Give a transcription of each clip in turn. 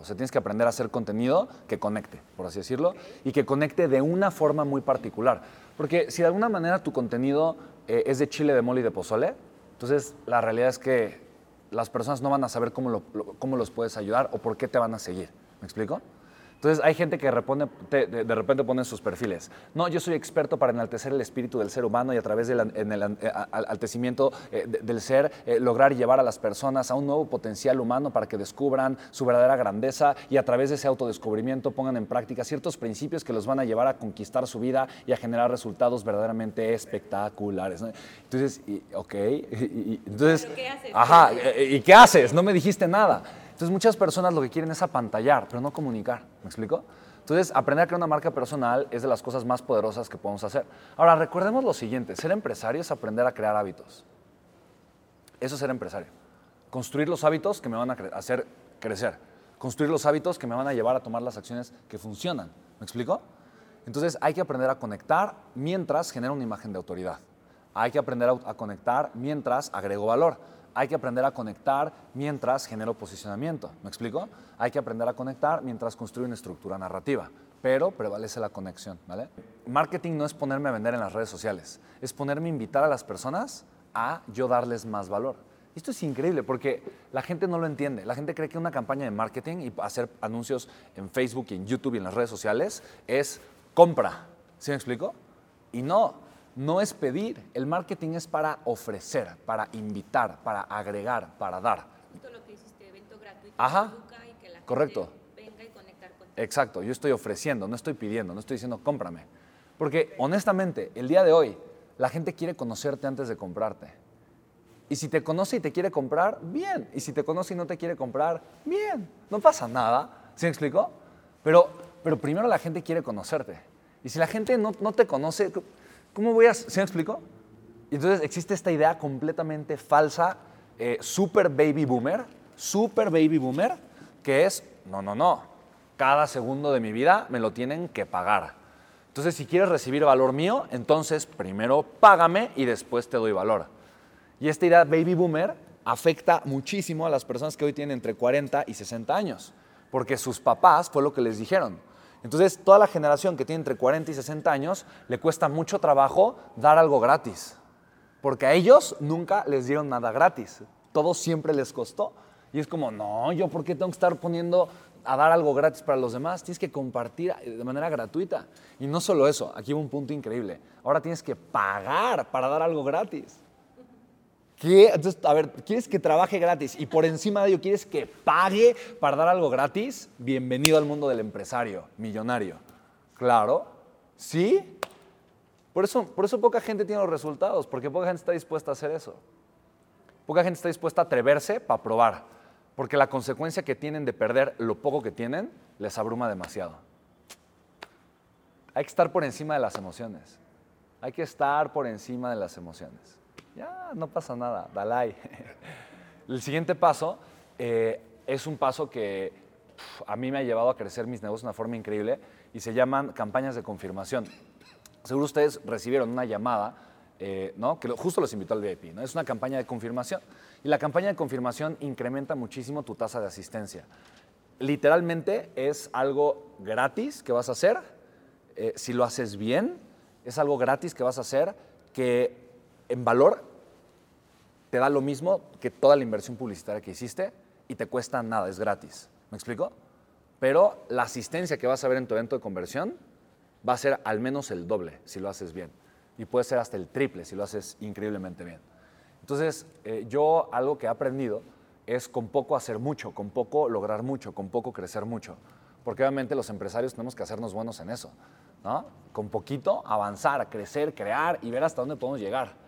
O sea, tienes que aprender a hacer contenido que conecte, por así decirlo, y que conecte de una forma muy particular. Porque si de alguna manera tu contenido eh, es de chile, de mole y de pozole, entonces la realidad es que las personas no van a saber cómo, cómo los puedes ayudar o por qué te van a seguir. ¿Me explico? Entonces hay gente que repone- te- de, de repente pone en sus perfiles, no, yo soy experto para enaltecer el espíritu del ser humano y a través del en el an- eh, eh, de- del ser eh, lograr llevar a las personas a un nuevo potencial humano para que descubran su verdadera grandeza y a través de ese autodescubrimiento pongan en práctica ciertos principios que los van a llevar a conquistar su vida y a generar resultados verdaderamente espectaculares. ¿no? Entonces, y- ok, y- y- entonces, ¿Pero qué haces? ajá, ¿y qué haces? No me dijiste nada. Entonces muchas personas lo que quieren es apantallar, pero no comunicar. ¿Me explico? Entonces, aprender a crear una marca personal es de las cosas más poderosas que podemos hacer. Ahora, recordemos lo siguiente, ser empresario es aprender a crear hábitos. Eso es ser empresario. Construir los hábitos que me van a hacer crecer. Construir los hábitos que me van a llevar a tomar las acciones que funcionan. ¿Me explico? Entonces hay que aprender a conectar mientras genera una imagen de autoridad. Hay que aprender a conectar mientras agrego valor. Hay que aprender a conectar mientras genero posicionamiento. ¿Me explico? Hay que aprender a conectar mientras construyo una estructura narrativa. Pero prevalece la conexión, ¿vale? Marketing no es ponerme a vender en las redes sociales, es ponerme a invitar a las personas a yo darles más valor. Esto es increíble porque la gente no lo entiende. La gente cree que una campaña de marketing y hacer anuncios en Facebook y en YouTube y en las redes sociales es compra. ¿Sí me explico? Y no, no es pedir. El marketing es para ofrecer, para invitar, para agregar, para dar. Justo lo que hiciste, evento gratuito. Ajá. y que la gente Correcto. venga y conectar contigo. Exacto, yo estoy ofreciendo, no estoy pidiendo, no estoy diciendo cómprame. Porque honestamente, el día de hoy, la gente quiere conocerte antes de comprarte. Y si te conoce y te quiere comprar, bien. Y si te conoce y no te quiere comprar, bien. No pasa nada. ¿Sí me explico? Pero, pero primero la gente quiere conocerte. Y si la gente no, no te conoce, ¿cómo voy a...? ¿Sí me explico? Y entonces existe esta idea completamente falsa, eh, super baby boomer, super baby boomer, que es, no, no, no, cada segundo de mi vida me lo tienen que pagar. Entonces, si quieres recibir valor mío, entonces primero págame y después te doy valor. Y esta idea baby boomer afecta muchísimo a las personas que hoy tienen entre 40 y 60 años, porque sus papás fue lo que les dijeron. Entonces, toda la generación que tiene entre 40 y 60 años le cuesta mucho trabajo dar algo gratis, porque a ellos nunca les dieron nada gratis, todo siempre les costó. Y es como, no, yo por qué tengo que estar poniendo a dar algo gratis para los demás, tienes que compartir de manera gratuita. Y no solo eso, aquí va un punto increíble, ahora tienes que pagar para dar algo gratis. ¿Quieres que trabaje gratis y por encima de ello quieres que pague para dar algo gratis? Bienvenido al mundo del empresario, millonario. Claro, ¿sí? Por eso, por eso poca gente tiene los resultados, porque poca gente está dispuesta a hacer eso. Poca gente está dispuesta a atreverse para probar, porque la consecuencia que tienen de perder lo poco que tienen les abruma demasiado. Hay que estar por encima de las emociones. Hay que estar por encima de las emociones. Ya, no pasa nada, Dalai. El siguiente paso eh, es un paso que a mí me ha llevado a crecer mis negocios de una forma increíble y se llaman campañas de confirmación. Seguro ustedes recibieron una llamada, eh, ¿no? que justo los invitó al VIP. ¿no? Es una campaña de confirmación. Y la campaña de confirmación incrementa muchísimo tu tasa de asistencia. Literalmente es algo gratis que vas a hacer. eh, si lo haces bien, es algo gratis que vas a hacer que en valor te da lo mismo que toda la inversión publicitaria que hiciste y te cuesta nada, es gratis. ¿Me explico? Pero la asistencia que vas a ver en tu evento de conversión va a ser al menos el doble si lo haces bien. Y puede ser hasta el triple si lo haces increíblemente bien. Entonces, eh, yo algo que he aprendido es con poco hacer mucho, con poco lograr mucho, con poco crecer mucho. Porque obviamente los empresarios tenemos que hacernos buenos en eso. ¿no? Con poquito avanzar, crecer, crear y ver hasta dónde podemos llegar.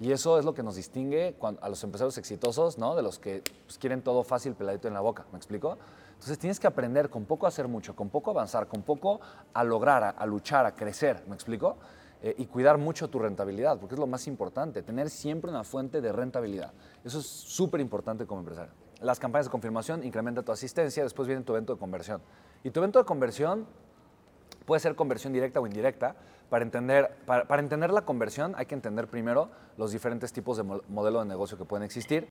Y eso es lo que nos distingue a los empresarios exitosos, ¿no? De los que pues, quieren todo fácil, peladito en la boca. ¿Me explico? Entonces tienes que aprender con poco a hacer mucho, con poco avanzar, con poco a lograr, a, a luchar, a crecer. ¿Me explico? Eh, y cuidar mucho tu rentabilidad, porque es lo más importante, tener siempre una fuente de rentabilidad. Eso es súper importante como empresario. Las campañas de confirmación incrementan tu asistencia, después viene tu evento de conversión. Y tu evento de conversión puede ser conversión directa o indirecta. Para entender, para, para entender la conversión hay que entender primero los diferentes tipos de mo- modelo de negocio que pueden existir